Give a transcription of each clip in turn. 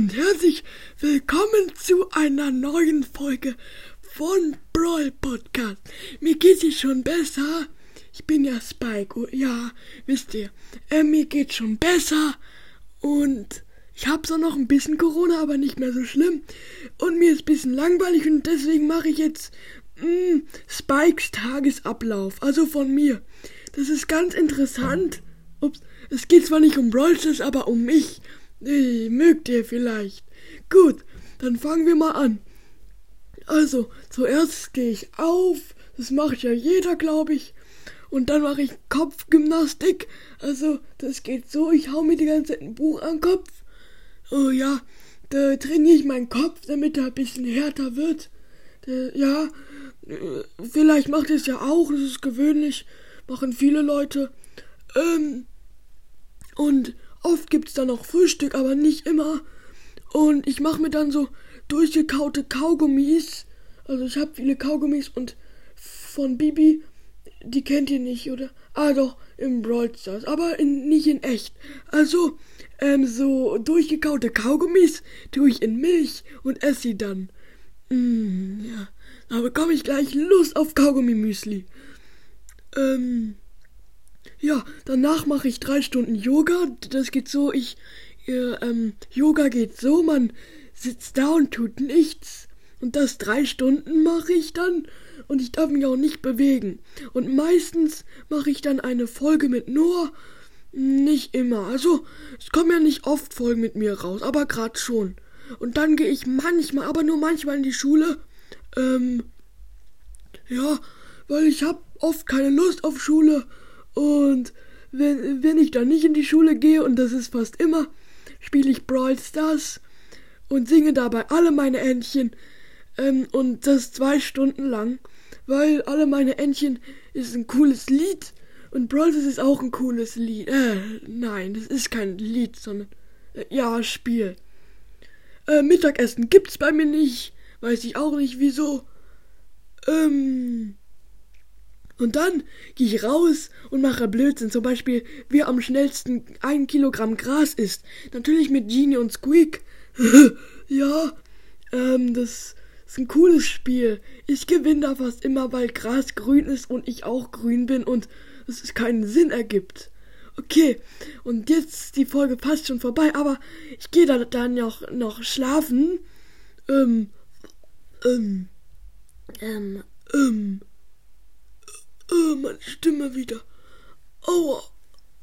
und herzlich willkommen zu einer neuen Folge von Brawl Podcast. Mir geht es schon besser. Ich bin ja Spike, oh, ja, wisst ihr. Äh, mir geht schon besser und ich habe zwar noch ein bisschen Corona, aber nicht mehr so schlimm. Und mir ist ein bisschen langweilig und deswegen mache ich jetzt mh, mm, Spikes Tagesablauf, also von mir. Das ist ganz interessant. Ups, es geht zwar nicht um Brawl aber um mich. Nee, mögt ihr vielleicht. Gut, dann fangen wir mal an. Also, zuerst gehe ich auf, das macht ja jeder, glaube ich. Und dann mache ich Kopfgymnastik. Also, das geht so, ich hau mir die ganze Zeit ein Buch an den Kopf. Oh ja, da trainiere ich meinen Kopf, damit er ein bisschen härter wird. Da, ja, vielleicht macht es ja auch, das ist gewöhnlich, machen viele Leute. Ähm, und Oft gibt's da noch Frühstück, aber nicht immer. Und ich mache mir dann so durchgekaute Kaugummis. Also ich habe viele Kaugummis und von Bibi, die kennt ihr nicht, oder? Ah doch, im Brawl Stars, aber in, nicht in echt. Also, ähm, so durchgekaute Kaugummis tue ich in Milch und esse sie dann. Mm, ja, da bekomme ich gleich Lust auf Kaugummi-Müsli. Ähm, ja, danach mache ich drei Stunden Yoga. Das geht so, ich, äh, ähm, Yoga geht so, man sitzt da und tut nichts. Und das drei Stunden mache ich dann und ich darf mich auch nicht bewegen. Und meistens mache ich dann eine Folge mit Noah. Nicht immer. Also, es kommen ja nicht oft Folgen mit mir raus, aber gerade schon. Und dann gehe ich manchmal, aber nur manchmal in die Schule. Ähm, ja, weil ich habe oft keine Lust auf Schule und wenn, wenn ich dann nicht in die Schule gehe, und das ist fast immer, spiele ich Brawl Stars und singe dabei alle meine Entchen. Ähm, und das zwei Stunden lang, weil alle meine Entchen ist ein cooles Lied. Und Brawl Stars ist auch ein cooles Lied. Äh, nein, das ist kein Lied, sondern äh, ja, Spiel. Äh, Mittagessen gibt's bei mir nicht. Weiß ich auch nicht wieso. Ähm, und dann gehe ich raus und mache Blödsinn. Zum Beispiel, wer am schnellsten ein Kilogramm Gras isst. Natürlich mit Genie und Squeak. ja, ähm, das ist ein cooles Spiel. Ich gewinne da fast immer, weil Gras grün ist und ich auch grün bin und es keinen Sinn ergibt. Okay, und jetzt ist die Folge fast schon vorbei, aber ich gehe da dann noch, noch schlafen. Ähm, ähm, ähm, ähm. Oh, meine Stimme wieder. Aua.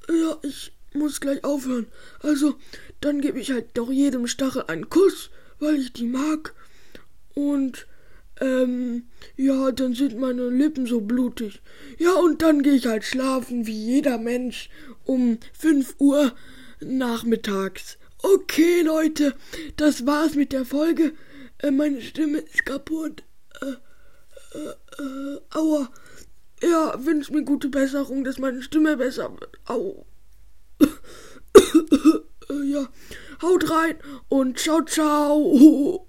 Ja, ich muss gleich aufhören. Also, dann gebe ich halt doch jedem Stachel einen Kuss, weil ich die mag. Und, ähm, ja, dann sind meine Lippen so blutig. Ja, und dann gehe ich halt schlafen, wie jeder Mensch, um 5 Uhr nachmittags. Okay, Leute, das war's mit der Folge. Äh, meine Stimme ist kaputt. Äh, äh, äh, aua. Ja, wünscht mir gute Besserung, dass meine Stimme besser wird. Au. ja, haut rein und ciao, ciao.